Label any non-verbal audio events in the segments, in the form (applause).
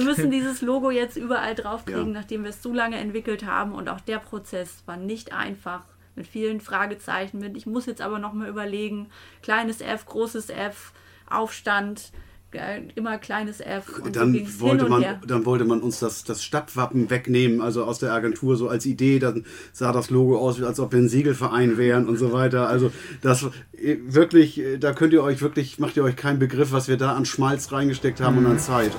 Wir müssen (laughs) dieses Logo jetzt überall draufkriegen, ja. nachdem wir es so lange entwickelt haben. Und auch der Prozess war nicht einfach. Mit vielen Fragezeichen. Mit, ich muss jetzt aber noch mal überlegen. Kleines F, großes F, Aufstand immer kleines F. Und dann, so wollte man, dann wollte man uns das, das Stadtwappen wegnehmen, also aus der Agentur so als Idee. Dann sah das Logo aus, als ob wir ein Segelverein wären und so weiter. Also das äh, wirklich, äh, da könnt ihr euch wirklich, macht ihr euch keinen Begriff, was wir da an Schmalz reingesteckt haben mhm. und an Zeit.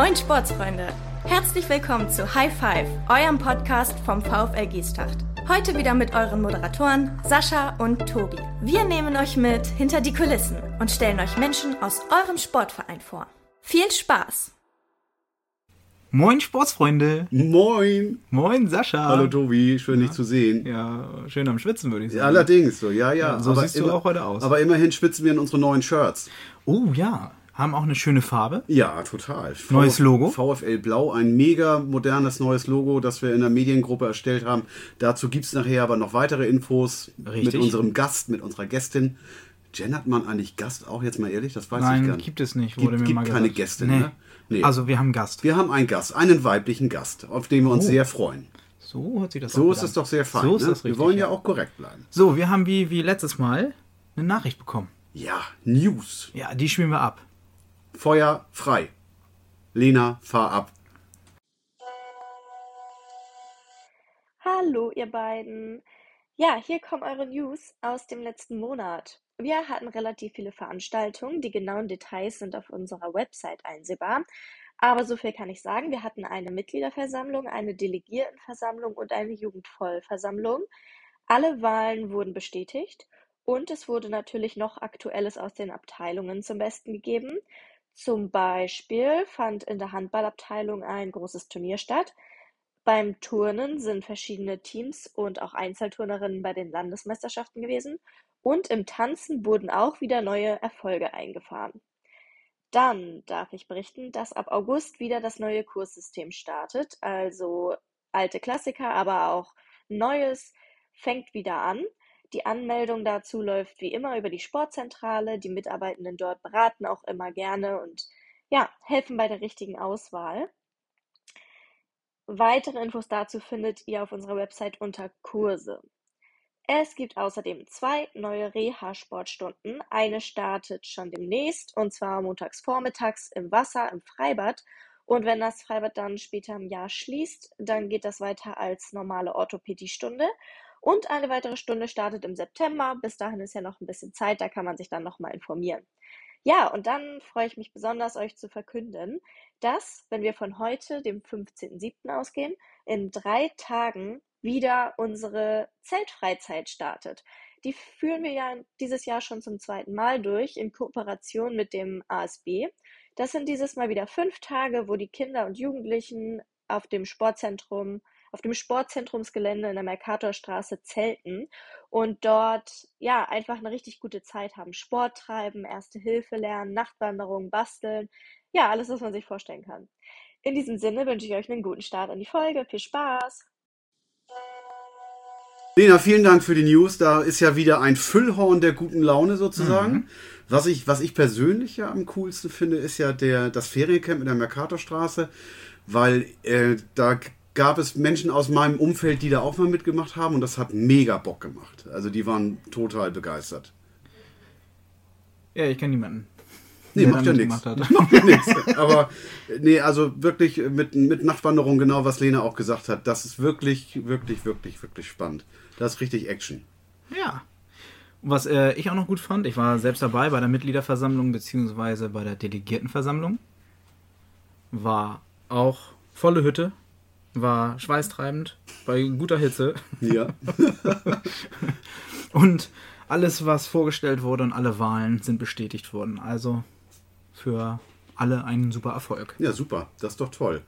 Moin Sportsfreunde! Herzlich willkommen zu High Five, eurem Podcast vom VfL Giestacht. Heute wieder mit euren Moderatoren Sascha und Tobi. Wir nehmen euch mit hinter die Kulissen und stellen euch Menschen aus eurem Sportverein vor. Viel Spaß! Moin Sportsfreunde! Moin! Moin Sascha! Hallo Tobi, schön ja. dich zu sehen. Ja, schön am Schwitzen würde ich sagen. Ja, allerdings, so, ja, ja. ja so aber siehst du auch heute aus. Aber immerhin schwitzen wir in unsere neuen Shirts. Oh ja, haben auch eine schöne Farbe. Ja, total. Neues Logo. VfL Blau, ein mega modernes neues Logo, das wir in der Mediengruppe erstellt haben. Dazu gibt es nachher aber noch weitere Infos Richtig. mit unserem Gast, mit unserer Gästin. Gendert man eigentlich Gast auch jetzt mal ehrlich? Das weiß Nein, ich gar nicht. gibt es nicht. Wurde gibt, mir gibt keine Gästin, nee. ne? Nee. Also wir haben einen Gast. Wir haben einen Gast, einen weiblichen Gast, auf den wir uns oh. sehr freuen. So hat sich das So ist es doch sehr fein. So ist ne? das richtig, wir wollen ja auch korrekt bleiben. So, wir haben wie, wie letztes Mal eine Nachricht bekommen. Ja, News. Ja, die spielen wir ab. Feuer frei. Lena, fahr ab. Hallo, ihr beiden. Ja, hier kommen eure News aus dem letzten Monat. Wir hatten relativ viele Veranstaltungen. Die genauen Details sind auf unserer Website einsehbar. Aber so viel kann ich sagen. Wir hatten eine Mitgliederversammlung, eine Delegiertenversammlung und eine Jugendvollversammlung. Alle Wahlen wurden bestätigt und es wurde natürlich noch Aktuelles aus den Abteilungen zum Besten gegeben. Zum Beispiel fand in der Handballabteilung ein großes Turnier statt. Beim Turnen sind verschiedene Teams und auch Einzelturnerinnen bei den Landesmeisterschaften gewesen. Und im Tanzen wurden auch wieder neue Erfolge eingefahren. Dann darf ich berichten, dass ab August wieder das neue Kurssystem startet. Also alte Klassiker, aber auch Neues fängt wieder an. Die Anmeldung dazu läuft wie immer über die Sportzentrale. Die Mitarbeitenden dort beraten auch immer gerne und ja, helfen bei der richtigen Auswahl. Weitere Infos dazu findet ihr auf unserer Website unter Kurse. Es gibt außerdem zwei neue Reha-Sportstunden. Eine startet schon demnächst und zwar montags vormittags im Wasser im Freibad. Und wenn das Freibad dann später im Jahr schließt, dann geht das weiter als normale Orthopädiestunde. Und eine weitere Stunde startet im September. Bis dahin ist ja noch ein bisschen Zeit, da kann man sich dann nochmal informieren. Ja, und dann freue ich mich besonders, euch zu verkünden, dass, wenn wir von heute, dem 15.07. ausgehen, in drei Tagen wieder unsere Zeltfreizeit startet. Die führen wir ja dieses Jahr schon zum zweiten Mal durch in Kooperation mit dem ASB. Das sind dieses Mal wieder fünf Tage, wo die Kinder und Jugendlichen auf dem Sportzentrum auf dem Sportzentrumsgelände in der Mercatorstraße zelten und dort ja einfach eine richtig gute Zeit haben. Sport treiben, Erste Hilfe lernen, Nachtwanderung, basteln. Ja, alles, was man sich vorstellen kann. In diesem Sinne wünsche ich euch einen guten Start in die Folge. Viel Spaß! Lena, vielen Dank für die News. Da ist ja wieder ein Füllhorn der guten Laune sozusagen. Mhm. Was, ich, was ich persönlich ja am coolsten finde, ist ja der, das Feriencamp in der Mercatorstraße, weil äh, da gab es Menschen aus meinem Umfeld, die da auch mal mitgemacht haben und das hat mega Bock gemacht. Also die waren total begeistert. Ja, ich kenne niemanden. Nee, (laughs) macht ja nichts. Macht ja nichts. Aber nee, also wirklich mit, mit Nachtwanderung, genau was Lena auch gesagt hat, das ist wirklich, wirklich, wirklich, wirklich spannend. Das ist richtig Action. Ja. Was äh, ich auch noch gut fand, ich war selbst dabei bei der Mitgliederversammlung beziehungsweise bei der Delegiertenversammlung. War auch volle Hütte, war schweißtreibend bei guter Hitze. Ja. (laughs) und alles, was vorgestellt wurde und alle Wahlen sind bestätigt worden. Also für alle einen super Erfolg. Ja, super. Das ist doch toll.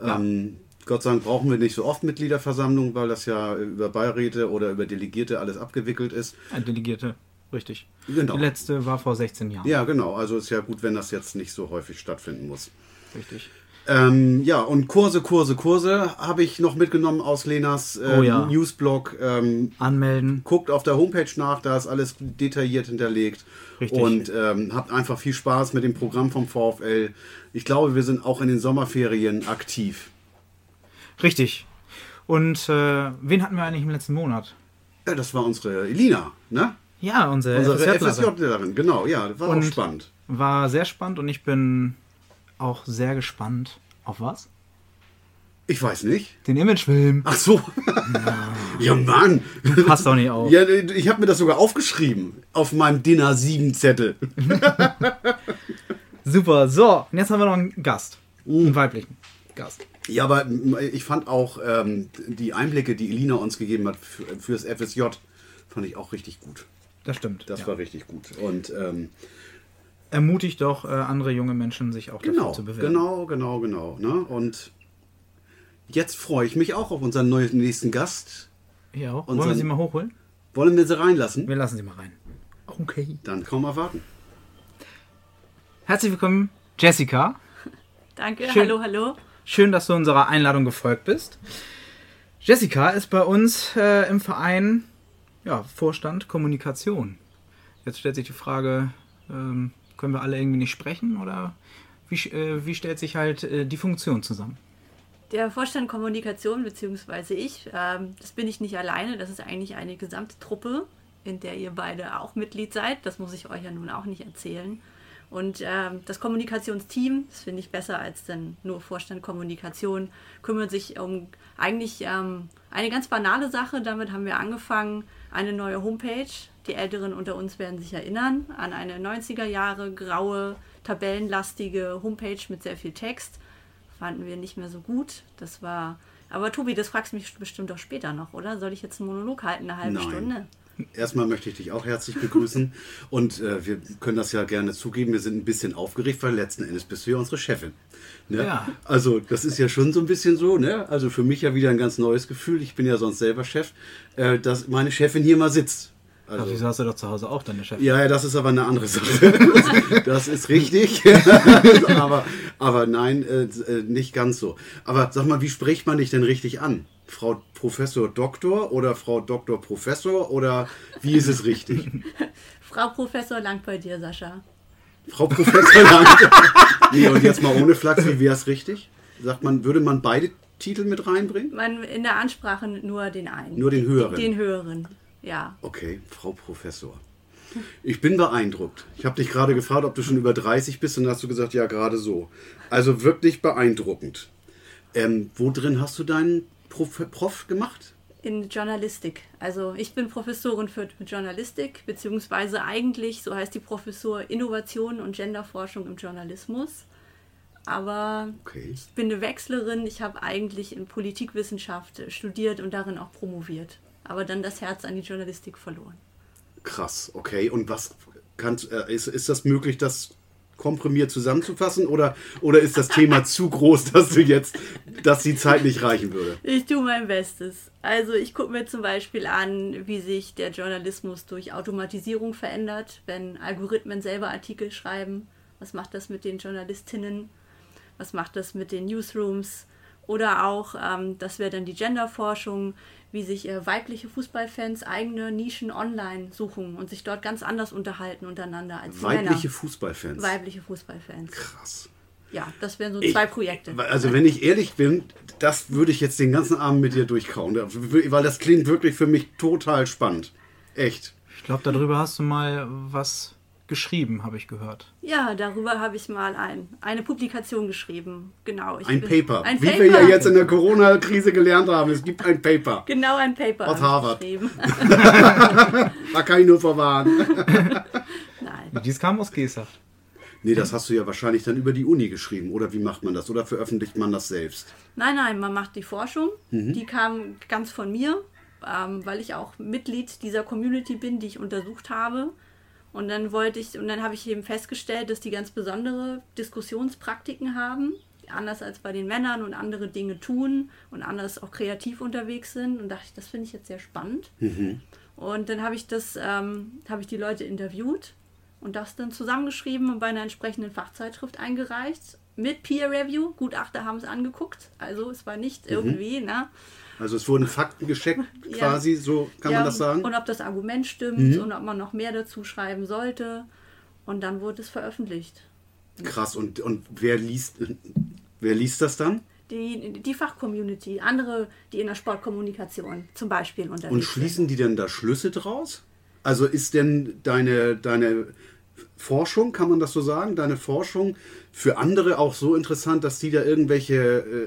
Ja. Ähm, Gott sei Dank brauchen wir nicht so oft Mitgliederversammlungen, weil das ja über Beiräte oder über Delegierte alles abgewickelt ist. Ein Delegierte. Richtig. Genau. Die letzte war vor 16 Jahren. Ja, genau. Also ist ja gut, wenn das jetzt nicht so häufig stattfinden muss. Richtig. Ähm, ja, und Kurse, Kurse, Kurse habe ich noch mitgenommen aus Lenas ähm, Oh ja. Newsblog. Ähm, Anmelden. guckt auf der Homepage nach, da ist alles detailliert hinterlegt. Richtig. Und ähm, habt einfach viel Spaß mit dem Programm vom VfL. Ich glaube, wir sind auch in den Sommerferien aktiv. Richtig. Und äh, wen hatten wir eigentlich im letzten Monat? Ja, das war unsere Elina, ne? Ja, unsere, Unsere FSJ-Lerin. Genau, ja, war auch Und- spannend. War sehr spannend und ich bin auch sehr gespannt. Auf was? Ich weiß nicht. Den Imagefilm. Ach so. ja, Mann. Passt doch nicht auf. Ja, ich habe mir das sogar aufgeschrieben auf meinem DIN A7 Zettel. (laughs) Super. So, und jetzt haben wir noch einen Gast. Uh. Einen weiblichen Gast. Ja, aber mm, ich fand auch ähm, die Einblicke, die Elina uns gegeben hat für, fürs FSJ, fand ich auch richtig gut. Das stimmt. Das ja. war richtig gut. Und ähm, Ermutigt doch äh, andere junge Menschen, sich auch genau, dafür zu bewerben. genau, genau, genau. Ne? Und jetzt freue ich mich auch auf unseren neuen, nächsten Gast. Ja, auch. Und Wollen wir sie mal hochholen? Wollen wir sie reinlassen? Wir lassen sie mal rein. Okay. Dann kaum erwarten. Herzlich willkommen, Jessica. Danke, Schön. hallo, hallo. Schön, dass du unserer Einladung gefolgt bist. Jessica ist bei uns äh, im Verein ja, Vorstand Kommunikation. Jetzt stellt sich die Frage, ähm, können wir alle irgendwie nicht sprechen oder wie, äh, wie stellt sich halt äh, die Funktion zusammen? Der Vorstand Kommunikation, beziehungsweise ich, ähm, das bin ich nicht alleine, das ist eigentlich eine gesamte Truppe, in der ihr beide auch Mitglied seid. Das muss ich euch ja nun auch nicht erzählen. Und ähm, das Kommunikationsteam, das finde ich besser als dann nur Vorstand Kommunikation, kümmert sich um eigentlich ähm, eine ganz banale Sache. Damit haben wir angefangen, eine neue Homepage. Die Älteren unter uns werden sich erinnern an eine 90er Jahre graue, tabellenlastige Homepage mit sehr viel Text fanden wir nicht mehr so gut. Das war. Aber Tobi, das fragst du mich bestimmt auch später noch, oder? Soll ich jetzt einen Monolog halten, eine halbe Nein. Stunde? Erstmal möchte ich dich auch herzlich begrüßen. (laughs) Und äh, wir können das ja gerne zugeben, wir sind ein bisschen aufgeregt, weil letzten Endes bist du ja unsere Chefin. Ne? Ja. Also das ist ja schon so ein bisschen so, ne? Also für mich ja wieder ein ganz neues Gefühl. Ich bin ja sonst selber Chef, äh, dass meine Chefin hier mal sitzt. Also, Also, wieso hast du doch zu Hause auch deine Chefin? ja, ja, das ist aber eine andere Sache. (laughs) Das ist richtig. (laughs) aber, aber nein, äh, äh, nicht ganz so. Aber sag mal, wie spricht man dich denn richtig an? Frau Professor Doktor oder Frau Doktor Professor oder wie ist es richtig? (laughs) Frau Professor, lang bei dir, Sascha. Frau Professor Lang. nee, und jetzt mal ohne Flachs, wie wäre es richtig? Sagt man, würde man beide Titel mit reinbringen? Man, in der Ansprache nur den einen. Nur den höheren. Den höheren, ja. Okay, Frau Professor. Ich bin beeindruckt. Ich habe dich gerade gefragt, ob du schon über 30 bist und dann hast du gesagt, ja, gerade so. Also wirklich beeindruckend. Ähm, wo drin hast du deinen Prof, Prof gemacht? In Journalistik. Also ich bin Professorin für Journalistik, beziehungsweise eigentlich, so heißt die Professur, Innovation und Genderforschung im Journalismus. Aber Okay. ich bin eine Wechslerin. Ich habe eigentlich in Politikwissenschaft studiert und darin auch promoviert. Aber dann das Herz an die Journalistik verloren. Krass, okay. Und was kannst, äh, ist, ist das möglich, das komprimiert zusammenzufassen oder, oder ist das Thema (laughs) zu groß, dass du jetzt, dass die Zeit nicht reichen würde? Ich tue mein Bestes. Also ich gucke mir zum Beispiel an, wie sich der Journalismus durch Automatisierung verändert, wenn Algorithmen selber Artikel schreiben. Was macht das mit den Journalistinnen? Was macht das mit den Newsrooms? Oder auch, ähm, das wäre dann die Genderforschung, wie sich äh, weibliche Fußballfans eigene Nischen online suchen und sich dort ganz anders unterhalten untereinander als Weibliche Männer. Fußballfans. Weibliche Fußballfans. Krass. Ja, das wären so Ich- zwei Projekte. Also wenn ich ehrlich bin, das würde ich jetzt den ganzen Abend mit dir durchkauen, weil das klingt wirklich für mich total spannend. Echt. Ich glaube, darüber hast du mal was geschrieben, habe ich gehört. Ja, darüber habe ich mal ein, eine Publikation geschrieben. Genau. ich Ein bin- Paper. Ein Wie Paper. wir ja jetzt in der Corona-Krise gelernt haben, es gibt ein Paper. (laughs) Genau, ein Paper. Aus Harvard. (laughs) Da kann ich nur verwahren. (laughs) Nein. Dies kam aus Gesa. Nee, das hast du ja wahrscheinlich dann über die Uni geschrieben. Oder wie macht man das? Oder veröffentlicht man das selbst? nein, nein, man macht die Forschung. Mhm. Die kam ganz von mir, ähm, weil ich auch Mitglied dieser Community bin, die ich untersucht habe. Und dann wollte ich, und dann habe ich eben festgestellt, dass die ganz besondere Diskussionspraktiken haben, anders als bei den Männern und andere Dinge tun und anders auch kreativ unterwegs sind. Und dachte ich, das finde ich jetzt sehr spannend. Mhm. Und dann habe ich das, ähm, habe ich die Leute interviewt und das dann zusammengeschrieben und bei einer entsprechenden Fachzeitschrift eingereicht. Mit Peer Review. Gutachter haben es angeguckt. Also es war nicht irgendwie, ne? Also es wurden Fakten gescheckt, (laughs) Ja. quasi, so kann Ja, man das sagen. Und ob das Argument stimmt Mhm. und ob man noch mehr dazu schreiben sollte. Und dann wurde es veröffentlicht. Krass. Und, und wer liest wer liest das dann? Die, die Fachcommunity, andere, die in der Sportkommunikation zum Beispiel unterwegs Und schließen die denn da Schlüsse draus? Also ist denn deine, deine Forschung, kann man das so sagen, deine Forschung für andere auch so interessant, dass die da irgendwelche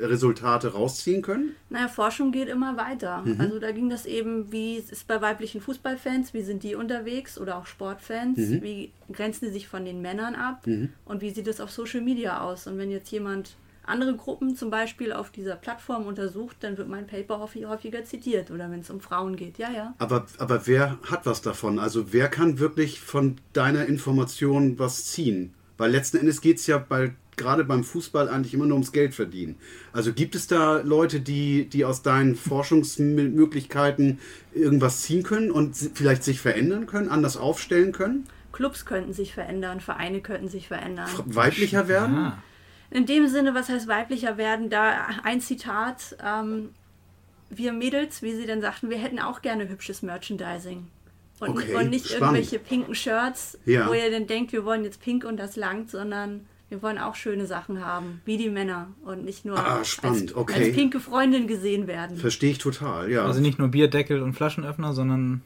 äh, Resultate rausziehen können? Naja, Forschung geht immer weiter. Mhm. Also da ging das eben, wie es ist bei weiblichen Fußballfans, wie sind die unterwegs oder auch Sportfans, Mhm. wie grenzen die sich von den Männern ab und wie sieht es auf Social Media aus. Und wenn jetzt jemand andere Gruppen zum Beispiel auf dieser Plattform untersucht, dann wird mein Paper häufig- häufiger zitiert oder wenn es um Frauen geht. Ja, ja. Aber, aber wer hat was davon? Also wer kann wirklich von deiner Information was ziehen? Weil letzten Endes geht es ja bei, gerade beim Fußball eigentlich immer nur ums Geld verdienen. Also gibt es da Leute, die, die aus deinen Forschungsmöglichkeiten irgendwas ziehen können und vielleicht sich verändern können, anders aufstellen können, Clubs könnten sich verändern, Vereine könnten sich verändern. weiblicher werden? Ah. In dem Sinne, was heißt weiblicher werden, da ein Zitat. Ähm, wir Mädels, wie sie dann sagten, wir hätten auch gerne hübsches Merchandising. Und, Okay, und nicht spannend. irgendwelche pinken Shirts, Ja. wo ihr dann denkt, wir wollen jetzt pink und das langt, sondern wir wollen auch schöne Sachen haben, wie die Männer und nicht nur Ah, spannend, als, okay. als pinke Freundin gesehen werden. Verstehe ich total, ja. Also nicht nur Bierdeckel und Flaschenöffner, sondern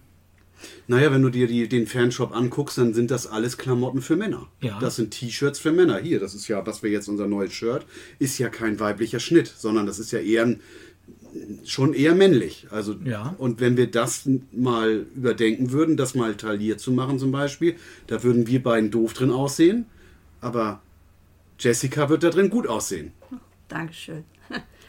Naja, wenn du dir die, den Fanshop anguckst, dann sind das alles Klamotten für Männer. Ja. Das sind T-Shirts für Männer. Hier, das ist ja, was wir jetzt unser neues Shirt, ist ja kein weiblicher Schnitt, sondern das ist ja eher ein, schon eher männlich. Also, Ja. Und wenn wir das mal überdenken würden, das mal tailliert zu machen zum Beispiel, da würden wir beiden doof drin aussehen, aber Jessica wird da drin gut aussehen. Dankeschön.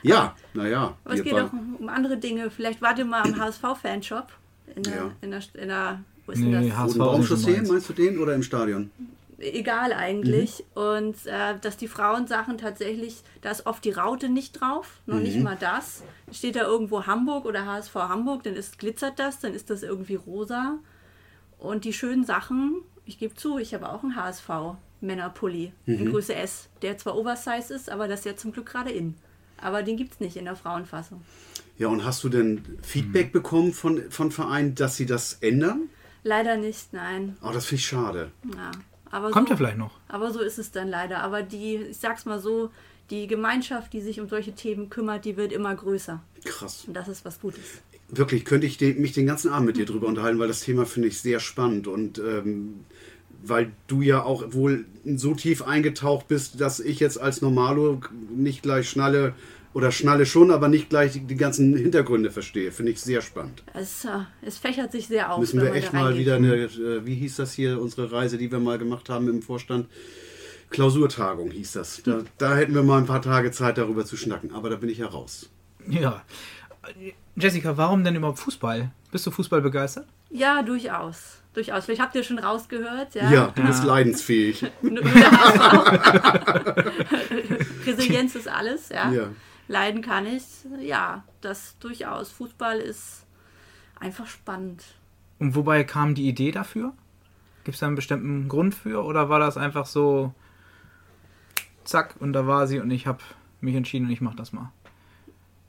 Ja, naja. Aber es geht auch um andere Dinge. Vielleicht wart ihr mal am HSV-Fanshop. In der, Ja. in der, in der, wo ist Nee, denn das? HSV nicht so meinst du den oder im Stadion? egal eigentlich. Mhm. Und äh, dass die Frauensachen tatsächlich, da ist oft die Raute nicht drauf, noch nicht Mhm. mal das. Steht da irgendwo Hamburg oder HSV Hamburg, dann ist, glitzert das, dann ist das irgendwie rosa. Und die schönen Sachen, ich gebe zu, ich habe auch einen HSV Männerpulli Mhm. in Größe S, der zwar Oversize ist, aber das ist ja zum Glück gerade in. Aber den gibt es nicht in der Frauenfassung. Ja, und hast du denn Feedback bekommen von, von Vereinen, dass sie das ändern? Leider nicht, nein. Oh, das finde ich schade. Ja, aber Kommt so, ja vielleicht noch. Aber so ist es dann leider. Aber die, ich sag's mal so, die Gemeinschaft, die sich um solche Themen kümmert, die wird immer größer. Krass. Und das ist was Gutes. Wirklich, könnte ich mich den ganzen Abend mit dir drüber unterhalten, weil das Thema finde ich sehr spannend und ähm, weil du ja auch wohl so tief eingetaucht bist, dass ich jetzt als Normalo nicht gleich schnalle oder schnalle schon, aber nicht gleich die, die ganzen Hintergründe verstehe. Finde ich sehr spannend. Es, äh, es fächert sich sehr auf. Müssen wenn wir echt mal wieder eine, äh, wie hieß das hier, unsere Reise, die wir mal gemacht haben im Vorstand? Klausurtagung hieß das. Da, da hätten wir mal ein paar Tage Zeit, darüber zu schnacken. Aber da bin ich ja raus. Ja. Jessica, warum denn überhaupt Fußball? Bist du Fußball begeistert? Ja, durchaus. Durchaus. Vielleicht habt ihr schon rausgehört. Ja, Ja, du bist Ja. leidensfähig. (laughs) (laughs) Resilienz ist alles. Ja. Ja. Leiden kann ich. Ja, das durchaus. Fußball ist einfach spannend. Und wobei kam die Idee dafür? Gibt es da einen bestimmten Grund für? Oder war das einfach so, zack, und da war sie und ich habe mich entschieden und ich mache das mal?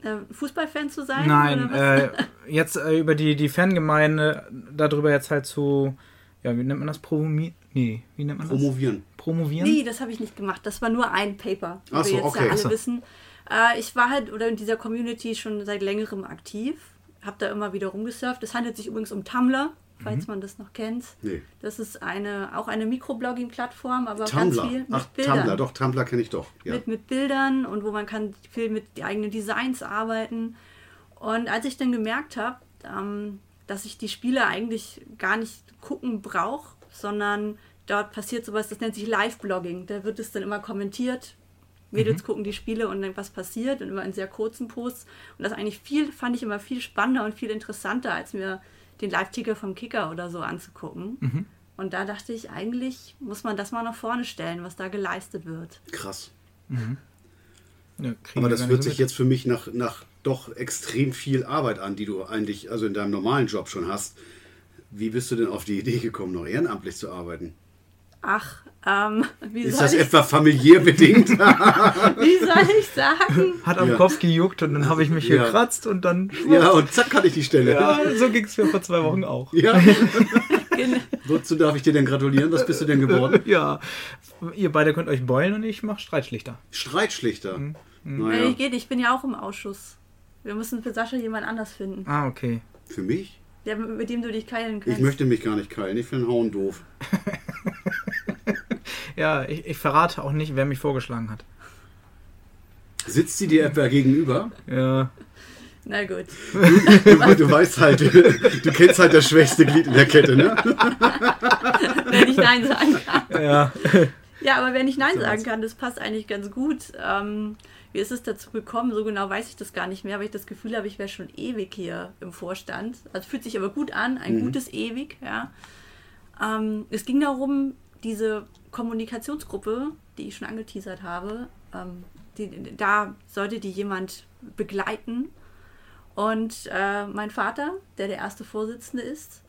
Äh, Fußballfan zu sein? Nein, oder was? äh, (laughs) jetzt äh, über die, die Fangemeinde, darüber jetzt halt zu, ja, wie nennt man das? Promomi nee, wie nennt man das? Promovieren. Promovieren? Nee, das habe ich nicht gemacht. Das war nur ein Paper, wie Ach so, wir jetzt okay. ja alle so. wissen. Äh, ich war halt oder in dieser Community schon seit längerem aktiv, habe da immer wieder rumgesurft. Es handelt sich übrigens um Tumblr, falls man das noch kennt. Nee. Das ist eine auch eine Mikroblogging-Plattform, aber Tumblr. ganz viel mit Ach, Bildern. Tumblr, doch, Tumblr kenne ich doch. Ja. Mit, mit Bildern und wo man kann viel mit die eigenen Designs arbeiten. Und als ich dann gemerkt habe, ähm, dass ich die Spiele eigentlich gar nicht gucken brauche, sondern dort passiert sowas, das nennt sich Live-Blogging. Da wird es dann immer kommentiert. Mädels gucken die Spiele und dann was passiert und immer in sehr kurzen Posts. Und das eigentlich viel, fand ich immer viel spannender und viel interessanter, als mir den Live-Ticker vom Kicker oder so anzugucken. Und da dachte ich, eigentlich muss man das mal nach vorne stellen, was da geleistet wird. Krass. Ja, kriegen Aber das hört sich mit. jetzt für mich nach, nach doch extrem viel Arbeit an, die du eigentlich, also in deinem normalen Job schon hast. Wie bist du denn auf die Idee gekommen, noch ehrenamtlich zu arbeiten? Ach, ähm, (laughs) wie Ist soll das ich, etwa familiär bedingt? (laughs) wie soll ich sagen? Hat am Ja. Kopf gejuckt und dann habe ich mich Ja. gekratzt und dann. ja, und zack hatte ich die Stelle. Ja, so ging es mir vor zwei Wochen auch. Ja. (laughs) Gen- Wozu darf ich dir denn gratulieren? Was bist du denn geworden? Ja, ihr beide könnt euch beulen und ich mache Streitschlichter. Streitschlichter. Nee, Naja, geht, ich bin ja auch im Ausschuss. Wir müssen für Sascha jemand anders finden, Ah, okay. für mich? der, mit dem du dich keilen kannst. Ich möchte mich gar nicht keilen. Ich finde Hauen doof. Ja, ich, ich verrate auch nicht, wer mich vorgeschlagen hat. Sitzt sie dir etwa gegenüber? Ja. Na gut. Du, du weißt halt, du kennst halt das schwächste Glied in der Kette, ne? Wenn ich Nein sagen kann. Ja. Ja, aber wenn ich Nein So sagen kann, das passt eigentlich ganz gut. Ähm, wie ist es dazu gekommen? So genau weiß ich das gar nicht mehr, weil ich das Gefühl habe, ich wäre schon ewig hier im Vorstand. Also fühlt sich aber gut an, ein gutes Ewig, ja. Ähm, es ging darum, diese Kommunikationsgruppe, die ich schon angeteasert habe, ähm, die, da sollte die jemand begleiten. Und äh, mein Vater, der der erste Vorsitzende ist,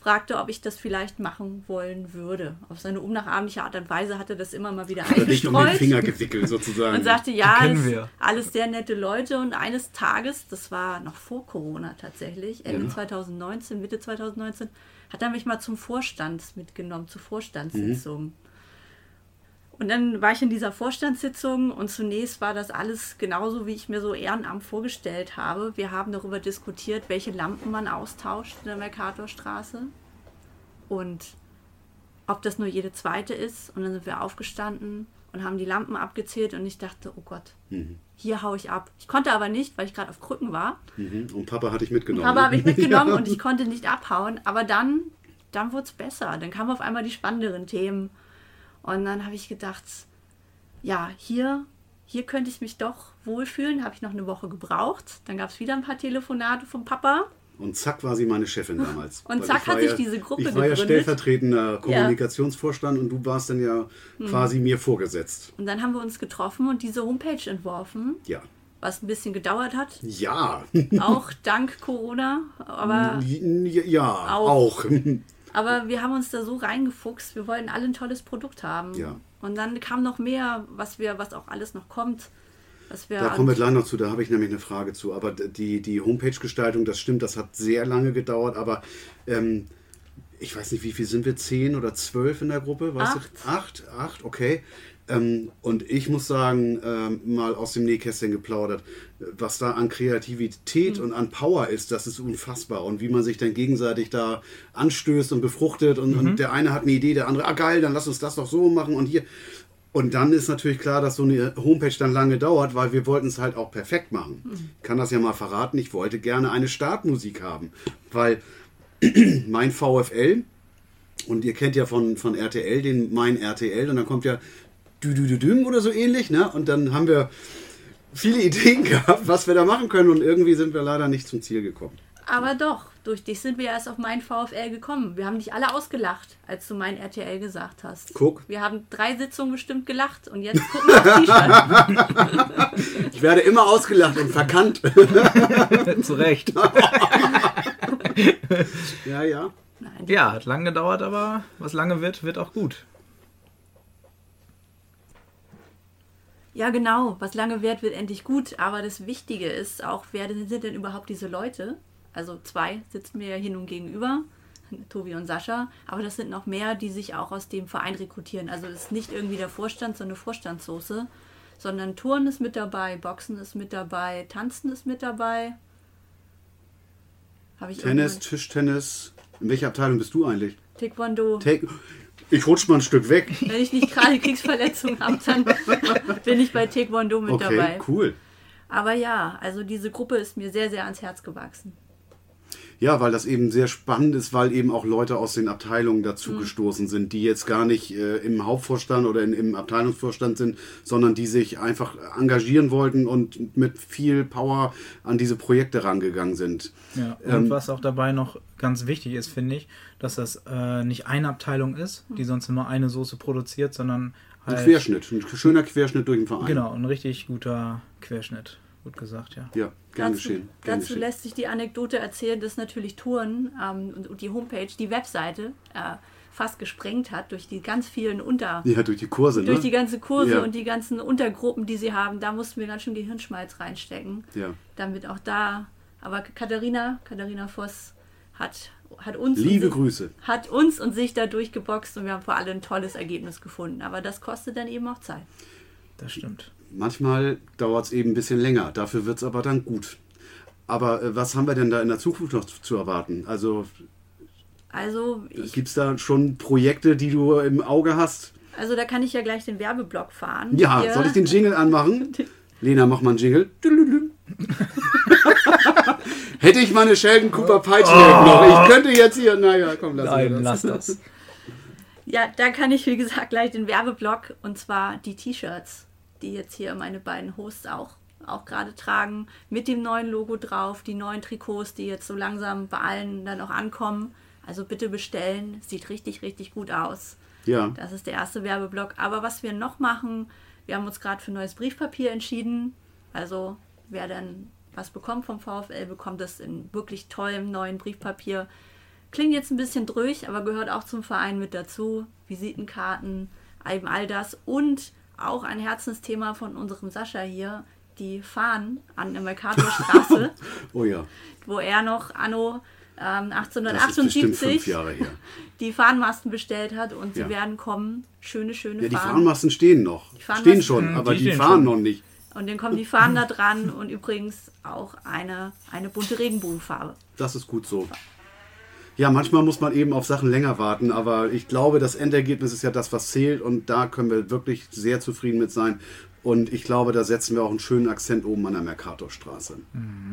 fragte, ob ich das vielleicht machen wollen würde. Auf seine unnachahmliche Art und Weise hat er das immer mal wieder Hat er dich um den eingestreut Finger gewickelt sozusagen. (laughs) und sagte, ja, alles, alles sehr nette Leute. Und eines Tages, das war noch vor Corona tatsächlich, Ende Ja. 2019, Mitte 2019, hat er mich mal zum Vorstand mitgenommen, zur Vorstandssitzung. Und dann war ich in dieser Vorstandssitzung und zunächst war das alles genauso, wie ich mir so Ehrenamt vorgestellt habe. Wir haben darüber diskutiert, welche Lampen man austauscht in der Mercatorstraße und ob das nur jede zweite ist. Und dann sind wir aufgestanden und haben die Lampen abgezählt und ich dachte, oh Gott, hier hau ich ab. Ich konnte aber nicht, weil ich gerade auf Krücken war. Mhm. Und Papa hatte ich mitgenommen. Aber habe ich mitgenommen Ja. und ich konnte nicht abhauen. Aber dann, dann wurde es besser. Dann kamen auf einmal die spannenderen Themen. Und dann habe ich gedacht, ja, hier, hier könnte ich mich doch wohlfühlen. Habe ich noch eine Woche gebraucht. Dann gab es wieder ein paar Telefonate vom Papa. Und zack war sie meine Chefin damals. Und zack hat sich diese Gruppe Ich war ja gegründet. stellvertretender Kommunikationsvorstand und du warst dann ja Hm. quasi mir vorgesetzt. Und dann haben wir uns getroffen und diese Homepage entworfen, Ja. was ein bisschen gedauert hat. Ja. Auch dank Corona. Aber ja, Auch. auch. Aber wir haben uns da so reingefuchst, wir wollten alle ein tolles Produkt haben. Ja. Und dann kam noch mehr, was wir, was auch alles noch kommt. Was wir Da kommen wir gleich noch zu, da habe ich nämlich eine Frage zu. Aber die, die Homepage-Gestaltung, das stimmt, das hat sehr lange gedauert, aber ähm, ich weiß nicht, wie viel sind wir? Zehn oder zwölf in der Gruppe? Weißt Acht. Du? Acht, acht, okay. Ähm, und ich muss sagen, ähm, mal aus dem Nähkästchen geplaudert, was da an Kreativität und an Power ist, das ist unfassbar. Und wie man sich dann gegenseitig da anstößt und befruchtet und, und der eine hat eine Idee, der andere, ah geil, dann lass uns das doch so machen und hier. Und dann ist natürlich klar, dass so eine Homepage dann lange dauert, weil wir wollten es halt auch perfekt machen. Ich kann das ja mal verraten, ich wollte gerne eine Startmusik haben, weil (clears throat) mein VfL, und ihr kennt ja von, von RTL den Mein RTL, und dann kommt ja dü dü dü düm oder so ähnlich, ne? Und dann haben wir viele (laughs) Ideen gehabt, was wir da machen können, und irgendwie sind wir leider nicht zum Ziel gekommen. Aber doch, durch dich sind wir erst auf mein VfL gekommen. Wir haben dich alle ausgelacht, als du mein RTL gesagt hast. Guck. Wir haben drei Sitzungen bestimmt gelacht und jetzt gucken wir aufs T-Shirt. (laughs) Ich werde immer ausgelacht und verkannt. (laughs) Zu Recht. ja, ja. Nein, Ja, hat lange gedauert, aber was lange wird, wird auch gut. Ja, genau. Was lange währt, wird endlich gut. Aber das Wichtige ist auch, wer sind denn überhaupt diese Leute? Also zwei sitzen mir ja hier nun gegenüber, Tobi und Sascha. Aber das sind noch mehr, die sich auch aus dem Verein rekrutieren. Also es ist nicht irgendwie der Vorstand, so eine Vorstandssoße, sondern Touren ist mit dabei, Boxen ist mit dabei, Tanzen ist mit dabei. Habe ich Tennis, irgendwann- Tischtennis. In welcher Abteilung bist du eigentlich? Taekwondo. Take ich rutsch mal ein Stück weg. Wenn ich nicht gerade Kriegsverletzungen habe, dann bin ich bei Taekwondo mit Okay, dabei. cool. Aber ja, also diese Gruppe ist mir sehr, sehr ans Herz gewachsen. Ja, weil das eben sehr spannend ist, weil eben auch Leute aus den Abteilungen dazu gestoßen sind, die jetzt gar nicht äh, im Hauptvorstand oder in, im Abteilungsvorstand sind, sondern die sich einfach engagieren wollten und mit viel Power an diese Projekte rangegangen sind. Ja, und Ähm, was auch dabei noch ganz wichtig ist, finde ich, dass das äh, nicht eine Abteilung ist, die sonst immer eine Soße produziert, sondern Ein halt. Querschnitt, ein schöner Querschnitt durch den Verein. Genau, ein richtig guter Querschnitt. Gut gesagt, ja. Ja, gern dazu, geschehen. Gern dazu geschehen. lässt sich die Anekdote erzählen, dass natürlich Touren ähm, und, und die Homepage, die Webseite äh, fast gesprengt hat durch die ganz vielen Unter... Ja, durch die Kurse, Durch ne? die ganzen Kurse Ja. und die ganzen Untergruppen, die sie haben, da mussten wir ganz schön Gehirnschmalz reinstecken, Ja. damit auch da. Aber Katharina, Katharina Voss hat, hat uns Liebe und sich, Grüße. hat uns und sich da durchgeboxt und wir haben vor allem ein tolles Ergebnis gefunden. Aber das kostet dann eben auch Zeit. Das stimmt. Manchmal dauert es eben ein bisschen länger, dafür wird es aber dann gut. Aber äh, was haben wir denn da in der Zukunft noch zu erwarten? Also Also ich gibt es da schon Projekte, die du im Auge hast? Also da kann ich ja gleich den Werbeblock fahren. Ja, Hier- soll ich den Jingle anmachen? (laughs) Lena, mach mal einen Jingle. (laughs) Hätte ich meine Sheldon Cooper Peitsche noch. Ich könnte jetzt hier, naja, komm, lass Nein, das. lass das. Ja, da kann ich, wie gesagt, gleich den Werbeblock und zwar die T-Shirts, die jetzt hier meine beiden Hosts auch, auch gerade tragen, mit dem neuen Logo drauf, die neuen Trikots, die jetzt so langsam bei allen dann auch ankommen. Also bitte bestellen, sieht richtig, richtig gut aus. Ja, Das ist der erste Werbeblock. Aber was wir noch machen, wir haben uns gerade für neues Briefpapier entschieden. Also wer dann was bekommt vom VfL, bekommt es in wirklich tollem neuen Briefpapier. Klingt jetzt ein bisschen durch, aber gehört auch zum Verein mit dazu. Visitenkarten, eben all das. Und auch ein Herzensthema von unserem Sascha hier, die Fahnen an der Mercatorstraße, (laughs) oh ja. wo er noch anno ähm, Das ist bestimmt fünf 1878 Jahre her. (laughs) die Fahnenmasten bestellt hat und sie Ja. werden kommen. Schöne, schöne Ja, die Fahnen. Fahnenmasten stehen noch. Fahnenmasten- Stehen schon, Hm, aber die die, fahren schon. noch nicht. Und dann kommen die Fahnen da dran und übrigens auch eine, eine bunte Regenbogenfarbe. Das ist gut so. Ja, manchmal muss man eben auf Sachen länger warten, aber ich glaube, das Endergebnis ist ja das, was zählt und da können wir wirklich sehr zufrieden mit sein. Und ich glaube, da setzen wir auch einen schönen Akzent oben an der Mercatorstraße.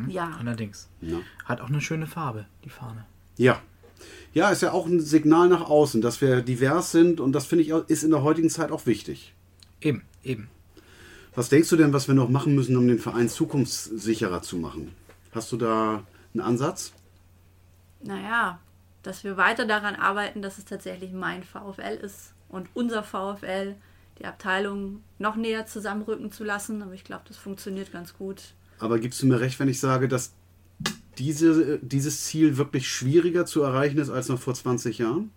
Ja, Allerdings. Ja. Hat auch eine schöne Farbe, die Fahne. Ja. Ja, ist ja auch ein Signal nach außen, dass wir divers sind und das finde ich ist in der heutigen Zeit auch wichtig. Eben, eben. Was denkst du denn, was wir noch machen müssen, um den Verein zukunftssicherer zu machen? Hast du da einen Ansatz? naja, dass wir weiter daran arbeiten, dass es tatsächlich mein VfL ist und unser VfL, die Abteilung noch näher zusammenrücken zu lassen. Aber ich glaube, das funktioniert ganz gut. Aber gibst du mir recht, wenn ich sage, dass diese, dieses Ziel wirklich schwieriger zu erreichen ist als noch vor 20 Jahren?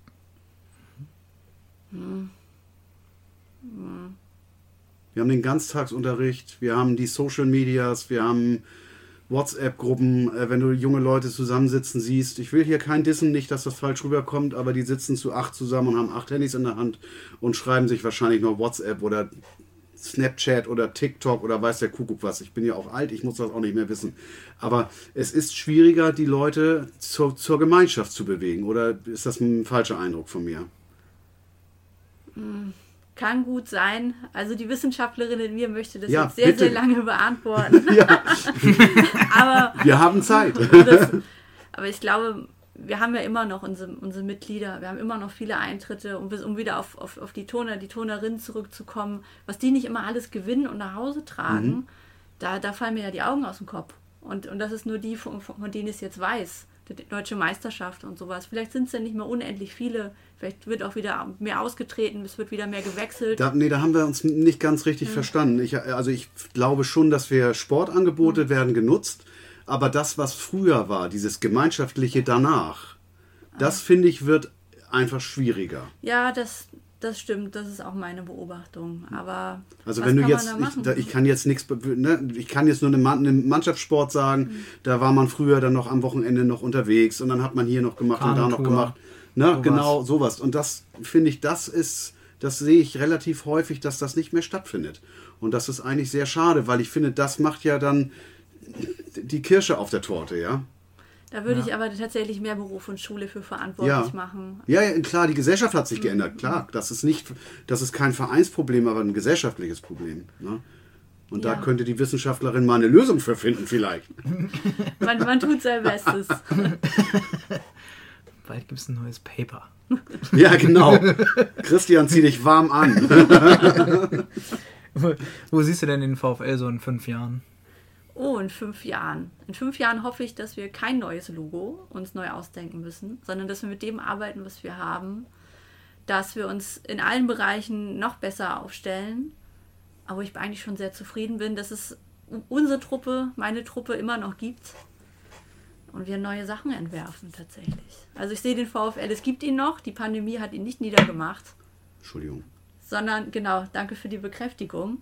Wir haben den Ganztagsunterricht, wir haben die Social Medias, wir haben WhatsApp-Gruppen, äh, wenn du junge Leute zusammensitzen siehst. Ich will hier kein Dissen, nicht, dass das falsch rüberkommt, aber die sitzen zu acht zusammen und haben acht Handys in der Hand und schreiben sich wahrscheinlich noch WhatsApp oder Snapchat oder TikTok oder weiß der Kuckuck was. Ich bin ja auch alt, ich muss das auch nicht mehr wissen. Aber es ist schwieriger, die Leute zur, zur Gemeinschaft zu bewegen. Oder ist das ein falscher Eindruck von mir? Kann gut sein. Also die Wissenschaftlerin in mir möchte das Ja, jetzt sehr, bitte. sehr lange beantworten. (laughs) Ja, (laughs) Aber wir haben Zeit. (laughs) das, aber ich glaube, wir haben ja immer noch unsere, unsere Mitglieder, wir haben immer noch viele Eintritte, um, um wieder auf, auf, auf die Toner, die Tonerinnen zurückzukommen, was die nicht immer alles gewinnen und nach Hause tragen, Mhm. da, da fallen mir ja die Augen aus dem Kopf. Und, und das ist nur die, von, von denen ich es jetzt weiß. Die deutsche Meisterschaft und sowas. Vielleicht sind es ja nicht mehr unendlich viele. Vielleicht wird auch wieder mehr ausgetreten, es wird wieder mehr gewechselt. Da, nee, da haben wir uns nicht ganz richtig verstanden. Ich, also ich glaube schon, dass wir Sportangebote werden genutzt, aber das, was früher war, dieses gemeinschaftliche danach, das finde ich wird einfach schwieriger. Ja, das, das stimmt, das ist auch meine Beobachtung. Aber Also was wenn du kann jetzt, man da ich, da, ich kann jetzt nichts, ne, ich kann jetzt nur eine, Mann- einen Mannschaftssport sagen, Mhm. da war man früher dann noch am Wochenende noch unterwegs und dann hat man hier noch gemacht und da noch gemacht. Ne, Sowas. genau, sowas. Und das finde ich, das ist, das sehe ich relativ häufig, dass das nicht mehr stattfindet. Und das ist eigentlich sehr schade, weil ich finde, das macht ja dann die Kirsche auf der Torte, ja. Da würde Ja. ich aber tatsächlich mehr Beruf und Schule für verantwortlich machen. Ja, ja, klar, die Gesellschaft hat sich Mhm. geändert, klar. Das ist nicht, das ist kein Vereinsproblem, aber ein gesellschaftliches Problem. Ne? Und da Ja. könnte die Wissenschaftlerin mal eine Lösung für finden, vielleicht. (laughs) Man, man tut sein Bestes. (laughs) Bald gibt es ein neues Paper. (laughs) Ja, genau. Christian, zieh dich warm an. Wo, wo siehst du denn den VfL so in fünf Jahren? Oh, in fünf Jahren. In fünf Jahren hoffe ich, dass wir kein neues Logo uns neu ausdenken müssen, sondern dass wir mit dem arbeiten, was wir haben, dass wir uns in allen Bereichen noch besser aufstellen. Aber ich eigentlich schon sehr zufrieden bin, dass es unsere Truppe, meine Truppe immer noch gibt und wir neue Sachen entwerfen tatsächlich. Also ich sehe den VfL, es gibt ihn noch, die Pandemie hat ihn nicht niedergemacht. Entschuldigung. Sondern, genau, danke für die Bekräftigung.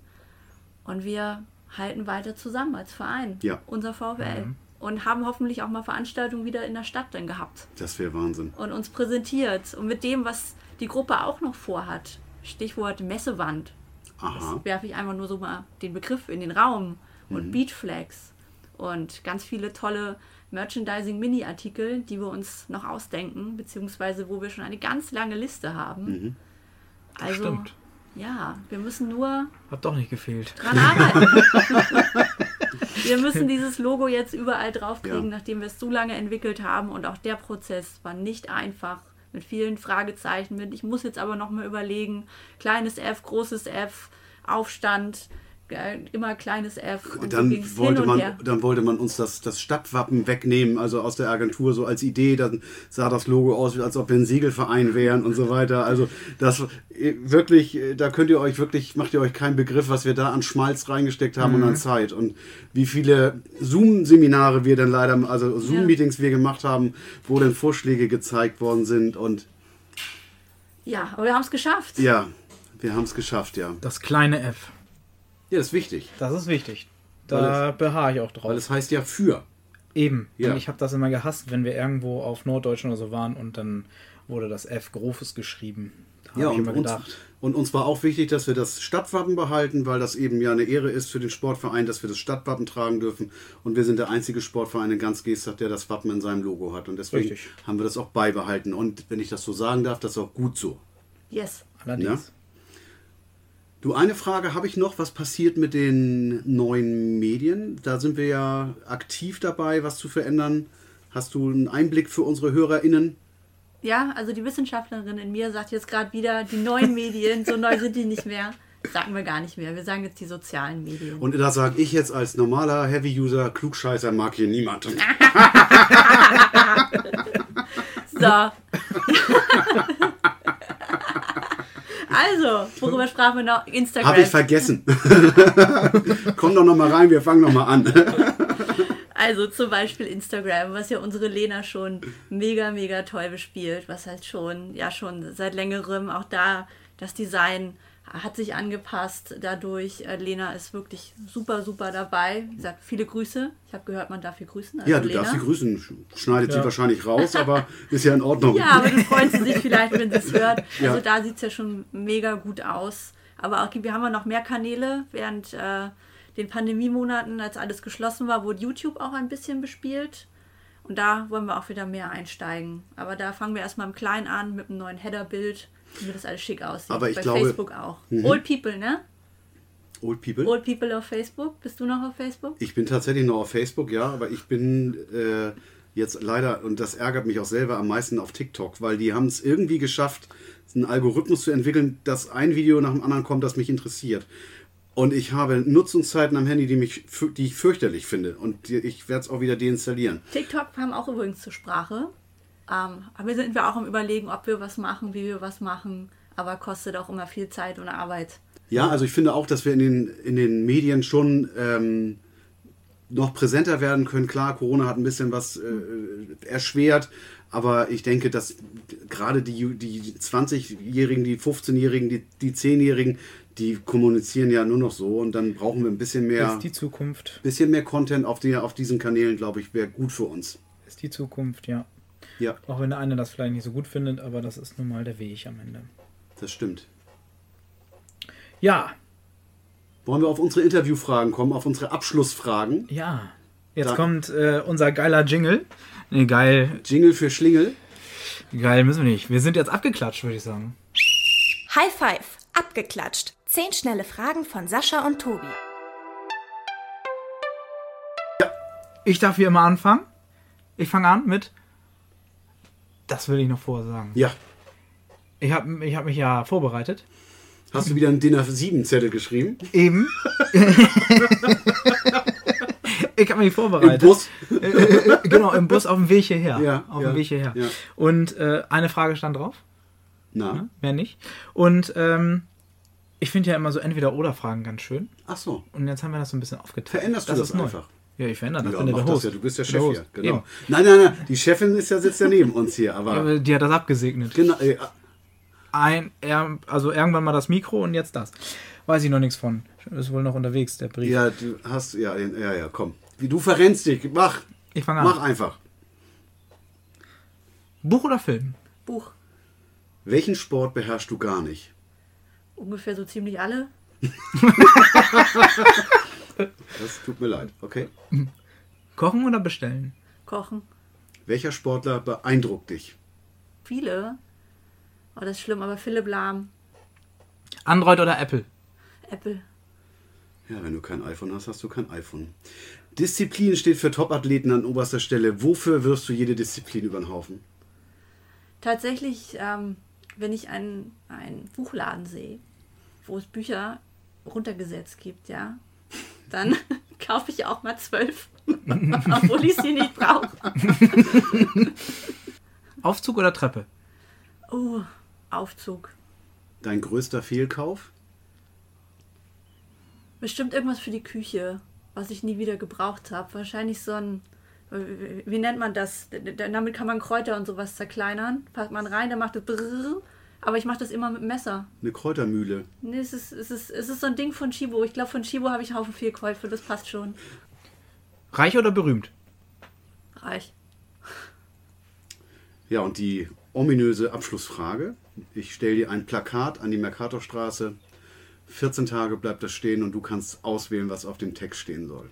Und wir halten weiter zusammen als Verein, ja. unser VfL. Mhm. Und haben hoffentlich auch mal Veranstaltungen wieder in der Stadt dann gehabt. Das wäre Wahnsinn. Und uns präsentiert. Und mit dem, was die Gruppe auch noch vorhat, Stichwort Messewand. Aha. Das werfe ich einfach nur so mal den Begriff in den Raum. Und mhm. Beatflags. Und ganz viele tolle Merchandising-Mini-Artikel, die wir uns noch ausdenken, beziehungsweise wo wir schon eine ganz lange Liste haben. Mhm. Also, Stimmt. Ja, wir müssen nur. Hat doch nicht gefehlt. Dran arbeiten. (laughs) wir müssen dieses Logo jetzt überall draufkriegen, ja. nachdem wir es so lange entwickelt haben. Und auch der Prozess war nicht einfach. Mit vielen Fragezeichen. Ich muss jetzt aber noch mal überlegen. Kleines F, großes F, Aufstand immer kleines F. Und dann, so wollte man, dann wollte man uns das, das Stadtwappen wegnehmen, also aus der Agentur so als Idee. Dann sah das Logo aus, als ob wir ein Segelverein wären und so weiter. Also das äh, wirklich, äh, da könnt ihr euch wirklich, macht ihr euch keinen Begriff, was wir da an Schmalz reingesteckt haben mhm. und an Zeit. Und wie viele Zoom-Seminare wir dann leider, also Zoom-Meetings wir gemacht haben, wo dann Vorschläge gezeigt worden sind und ja, aber wir haben es geschafft. Ja, wir haben es geschafft, ja. Das kleine F. Ja, das ist wichtig. Das ist wichtig. Da beharre ich auch drauf. Weil es heißt ja für. Eben. Ja. Und ich habe das immer gehasst, wenn wir irgendwo auf Norddeutsch oder so waren und dann wurde das F Grofes geschrieben. Da ja, und uns, und uns war auch wichtig, dass wir das Stadtwappen behalten, weil das eben ja eine Ehre ist für den Sportverein, dass wir das Stadtwappen tragen dürfen. Und wir sind der einzige Sportverein in ganz Geestach, der das Wappen in seinem Logo hat. Und deswegen Richtig. haben wir das auch beibehalten. Und wenn ich das so sagen darf, das ist auch gut so. Yes. Allerdings. Ja? Du, eine Frage habe ich noch. Was passiert mit den neuen Medien? Da sind wir ja aktiv dabei, was zu verändern. Hast du einen Einblick für unsere HörerInnen? Ja, also die Wissenschaftlerin in mir sagt jetzt gerade wieder, die neuen Medien, so neu sind die nicht mehr. Sagen wir gar nicht mehr. Wir sagen jetzt die sozialen Medien. Und da sage ich jetzt als normaler Heavy-User, Klugscheißer mag hier niemand. (laughs) so. (laughs) Also, worüber sprachen wir noch? Instagram. Habe ich vergessen. (laughs) Komm doch noch mal rein, wir fangen noch mal an. also zum Beispiel Instagram, was ja unsere Lena schon mega, mega toll bespielt. Was heißt schon, ja schon seit längerem auch da das Design hat sich angepasst dadurch. Äh, Lena ist wirklich super, super dabei. Wie gesagt, viele Grüße. Ich habe gehört, man darf sie grüßen. Also ja, du Lena. darfst sie grüßen. Schneidet ja. sie wahrscheinlich raus, aber (laughs) ist ja in Ordnung. Ja, aber du freust dich vielleicht, wenn sie es hört. (laughs) Also ja. da sieht es ja schon mega gut aus. Aber auch, wir haben ja noch mehr Kanäle. Während äh, den Pandemiemonaten, als alles geschlossen war, wurde YouTube auch ein bisschen bespielt. Und da wollen wir auch wieder mehr einsteigen. Aber da fangen wir erstmal im Kleinen an mit einem neuen Header-Bild wie das alles schick aussieht. Aber ich Bei glaube, Facebook auch. Mhm. Old People, ne? Old People? Old People auf Facebook. Bist du noch auf Facebook? Ich bin tatsächlich noch auf Facebook, ja, aber ich bin äh, jetzt leider, und das ärgert mich auch selber am meisten auf TikTok, weil die haben es irgendwie geschafft, einen Algorithmus zu entwickeln, dass ein Video nach dem anderen kommt, das mich interessiert. Und ich habe Nutzungszeiten am Handy, die, mich, die ich fürchterlich finde. Und ich werde es auch wieder deinstallieren. TikTok kam auch übrigens zur Sprache. Ähm, aber sind wir auch am Überlegen, ob wir was machen, wie wir was machen. Aber kostet auch immer viel Zeit und Arbeit. Ja, also ich finde auch, dass wir in den, in den Medien schon ähm, noch präsenter werden können. Klar, Corona hat ein bisschen was äh, erschwert, aber ich denke, dass gerade die, die 20-Jährigen, die 15-Jährigen, die, die 10-Jährigen, die kommunizieren ja nur noch so und dann brauchen wir ein bisschen mehr. Das ist die Zukunft. Bisschen mehr Content auf, die, auf diesen Kanälen, glaube ich, wäre gut für uns. Das ist die Zukunft, ja. Ja. Auch wenn der eine das vielleicht nicht so gut findet, aber das ist nun mal der Weg am Ende. Das stimmt. Ja. Wollen wir auf unsere Interviewfragen kommen, auf unsere Abschlussfragen? Ja. Jetzt da. kommt äh, unser geiler Jingle. Nee, geil. Jingle für Schlingel. Geil müssen wir nicht. Wir sind jetzt abgeklatscht, würde ich sagen. High Five. Abgeklatscht. Zehn schnelle Fragen von Sascha und Tobi. Ja. Ich darf hier immer anfangen. Ich fange an mit das will ich noch vorher sagen. Ja. Ich habe ich hab mich ja vorbereitet. Hast du wieder einen DIN A7-Zettel geschrieben? Eben. ich habe mich vorbereitet. Im Bus? Äh, äh, äh, genau, im Bus auf dem Weg hierher. Ja, auf ja, dem Weg hierher. Ja. Und äh, eine Frage stand drauf. Na? Ja, mehr nicht. Und ähm, Ich finde ja immer so Entweder-Oder-Fragen ganz schön. Ach so. Und jetzt haben wir das so ein bisschen aufgeteilt. Veränderst du das ist neu. Ja, ich verändere das. Ja, bin der das Host. ja, du bist der Chef bin hier. Genau. Eben. Nein, nein, nein, die Chefin ist ja, sitzt ja neben uns hier, aber Aber die hat das abgesegnet. genau, äh, Ein, also irgendwann mal das Mikro und jetzt das. Weiß ich noch nichts von. Ist wohl noch unterwegs, der Brief. ja, du hast, ja, ja, ja, komm. Wie, Du verrennst dich, mach, Ich fange an. mach einfach. Buch oder Film? Buch. Welchen Sport beherrschst du gar nicht? Ungefähr so ziemlich alle. (laughs) Das tut mir leid, okay. Kochen oder bestellen? Kochen. Welcher Sportler beeindruckt dich? Viele. Oh, das ist schlimm, aber Philipp Lahm. Android oder Apple? Apple. Ja, wenn du kein iPhone hast, hast du kein iPhone. Disziplin steht für Topathleten an oberster Stelle. Wofür wirfst du jede Disziplin über den Haufen? Tatsächlich, ähm, wenn ich einen, einen Buchladen sehe, wo es Bücher runtergesetzt gibt, ja, dann (laughs) kaufe ich auch mal zwölf, (laughs) obwohl ich sie nicht brauche. (laughs) Aufzug oder Treppe? Oh, Aufzug. Dein größter Fehlkauf? Bestimmt irgendwas für die Küche, was ich nie wieder gebraucht habe. Wahrscheinlich so ein, wie nennt man das? Damit kann man Kräuter und sowas zerkleinern. Packt man rein, dann macht es brrrr. Aber ich mache das immer mit dem Messer. Eine Kräutermühle. Nee, es ist, es ist, es ist so ein Ding von Chibo. Ich glaube, von Chibo habe ich einen Haufen Fehlkäufe. Das passt schon. Reich oder berühmt? Reich. Ja, und die ominöse Abschlussfrage. Ich stelle dir ein Plakat an die Mercatorstraße. 14 Tage bleibt das stehen und du kannst auswählen, was auf dem Text stehen soll.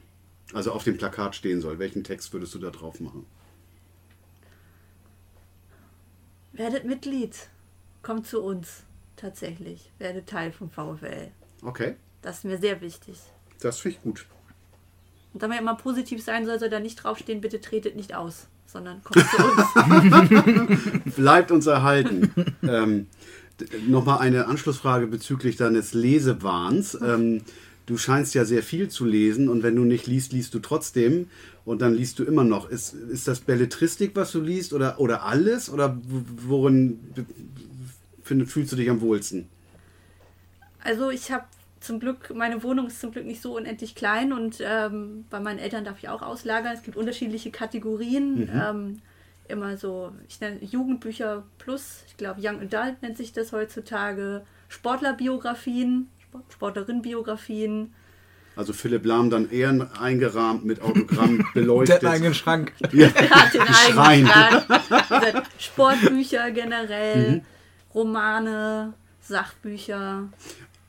Also auf dem Plakat stehen soll. Welchen Text würdest du da drauf machen? Werdet Mitglied. Kommt zu uns. Tatsächlich. Werdet Teil vom VfL. Okay, Das ist mir sehr wichtig. das finde ich gut. Und damit immer positiv sein soll, soll da nicht draufstehen, bitte tretet nicht aus, sondern kommt zu uns. (laughs) (laughs) Bleibt uns erhalten. ähm, Nochmal eine Anschlussfrage bezüglich deines Lesewahns. Ähm, du scheinst ja sehr viel zu lesen und wenn du nicht liest, liest du trotzdem und dann liest du immer noch. Ist, ist das Belletristik, was du liest oder, oder alles? Oder worin find, fühlst du dich am wohlsten? Also ich habe zum Glück, meine Wohnung ist zum Glück nicht so unendlich klein und ähm, bei meinen Eltern darf ich auch auslagern. Es gibt unterschiedliche Kategorien. Ähm, immer so, ich nenne Jugendbücher plus, ich glaube Young Adult nennt sich das heutzutage, Sportlerbiografien, Sport- Sportlerinnenbiografien. Also Philipp Lahm dann eher eingerahmt mit Autogramm Der (laughs) beleuchtet. (laughs) hat einen eigenen Schrank. ja. Hat den eigenen Schrank. Sportbücher generell, Romane, Sachbücher.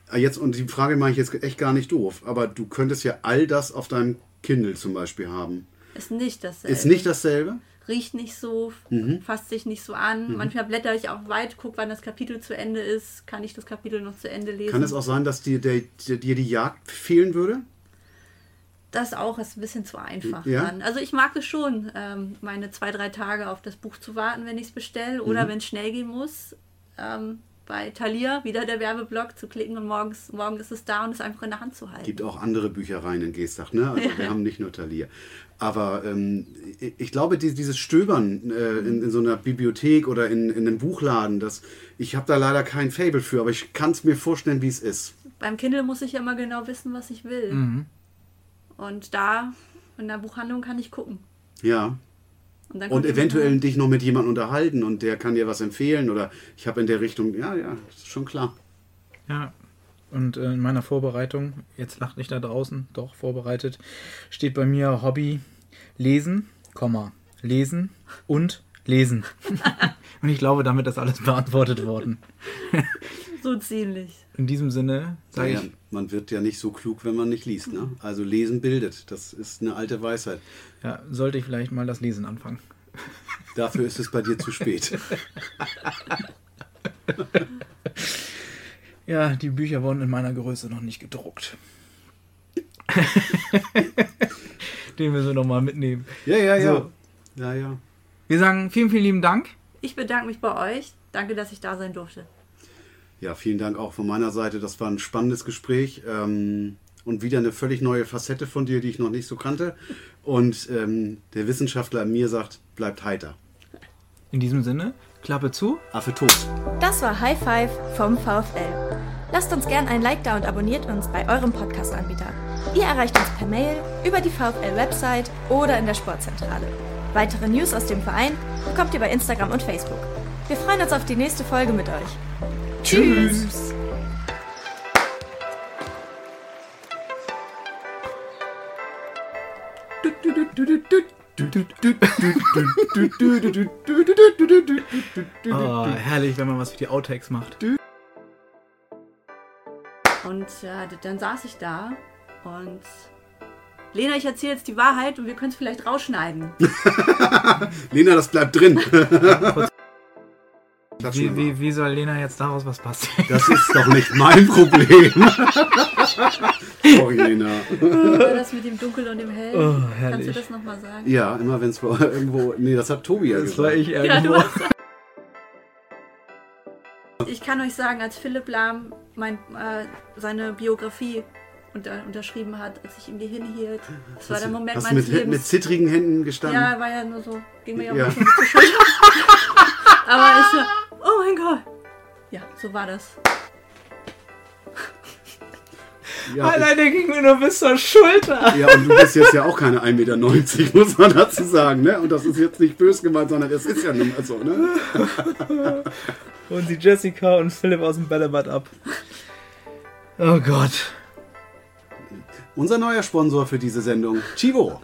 Ah, Jetzt, und die Frage mache ich jetzt echt gar nicht doof, aber du könntest ja all das auf deinem Kindle zum Beispiel haben. Ist nicht dasselbe. Ist nicht dasselbe? riecht nicht so, Mhm. fasst sich nicht so an. Manchmal blätter ich auch weit, guck, wann das Kapitel zu Ende ist, kann ich das Kapitel noch zu Ende lesen. Kann es auch sein, dass dir, der, dir die Jagd fehlen würde? das auch ist ein bisschen zu einfach Ja? dann. Also ich mag es schon, ähm, meine zwei, drei Tage auf das Buch zu warten, wenn ich es bestelle oder Mhm. wenn es schnell gehen muss. Ähm, bei Thalia, wieder der Werbeblock, zu klicken und morgens, morgen ist es da und es einfach in der Hand zu halten. gibt auch andere Büchereien in Geestach, ne? Also wir haben nicht nur Thalia. Aber ähm, ich, ich glaube, die, dieses Stöbern äh, in, in so einer Bibliothek oder in, in einem Buchladen, das, ich habe da leider kein Fable für, aber ich kann es mir vorstellen, wie es ist. Beim Kindle muss ich ja immer genau wissen, was ich will. Mhm. Und da, in der Buchhandlung kann ich gucken. Ja. Und, dann Und eventuell dich noch mit jemandem unterhalten und der kann dir was empfehlen oder ich habe in der Richtung, ja, ja, ist schon klar. Ja. Und äh, in meiner Vorbereitung, jetzt lacht nicht da draußen, doch vorbereitet, steht bei mir Hobby lesen, Komma, lesen und lesen. (laughs) und ich glaube, damit ist alles beantwortet worden. So ziemlich. In diesem Sinne sage Naja, ich, man wird ja nicht so klug, wenn man nicht liest. Ne? Also lesen bildet, das ist eine alte Weisheit. ja, sollte ich vielleicht mal das Lesen anfangen. (laughs) Dafür ist es bei dir zu spät. (laughs) Ja, die Bücher wurden in meiner Größe noch nicht gedruckt. (laughs) Den müssen wir nochmal mitnehmen. Ja, ja, ja. So. Ja, ja. Wir sagen vielen, vielen lieben Dank. Ich bedanke mich bei euch. Danke, dass ich da sein durfte. Ja, vielen Dank auch von meiner Seite. Das war ein spannendes Gespräch ähm, und wieder eine völlig neue Facette von dir, die ich noch nicht so kannte. Und ähm, der Wissenschaftler in mir sagt, bleibt heiter. In diesem Sinne, Klappe zu. Affe tot. Das war High Five vom VfL. Lasst uns gern ein Like da und abonniert uns bei eurem Podcast-Anbieter. Ihr erreicht uns per Mail, über die VfL-Website oder in der Sportzentrale. Weitere News aus dem Verein bekommt ihr bei Instagram und Facebook. Wir freuen uns auf die nächste Folge mit euch. Tschüss. Oh, herrlich, wenn man was für die Outtakes macht. Und ja, d- dann saß ich da und Lena, ich erzähle jetzt die Wahrheit und wir können es vielleicht rausschneiden. (laughs) Lena, das bleibt drin. Wie, wie, wie soll Lena jetzt daraus was passieren? Das ist doch nicht mein Problem. (laughs) Sorry, Lena. Das mit dem Dunkel und dem Hell. Oh, Kannst du das nochmal sagen? Ja, immer wenn es irgendwo. Nee, das hat Tobi ja Das gesagt. war ich Ja, irgendwo. warst Ich kann euch sagen, als Philipp Lahm mein, äh, seine Biografie unter, unterschrieben hat, als ich ihm die hinhielt, das war der Moment Hast du meines mit, Lebens. mit zittrigen Händen gestanden? ja, war ja nur so, ging mir ja, Ja. auch zu schön. Aber ich so, oh mein Gott. Ja, so war das. (laughs) Ja, der ging mir nur bis zur Schulter. Ja, und du bist jetzt ja auch keine 1,90 Meter, (laughs) muss man dazu sagen, ne? Und das ist jetzt nicht böse gemeint, sondern es ist ja nun mal so, ne? (laughs) Und sie Jessica und Philipp aus dem Bällebad ab. Oh Gott. Unser neuer Sponsor für diese Sendung, Chivo.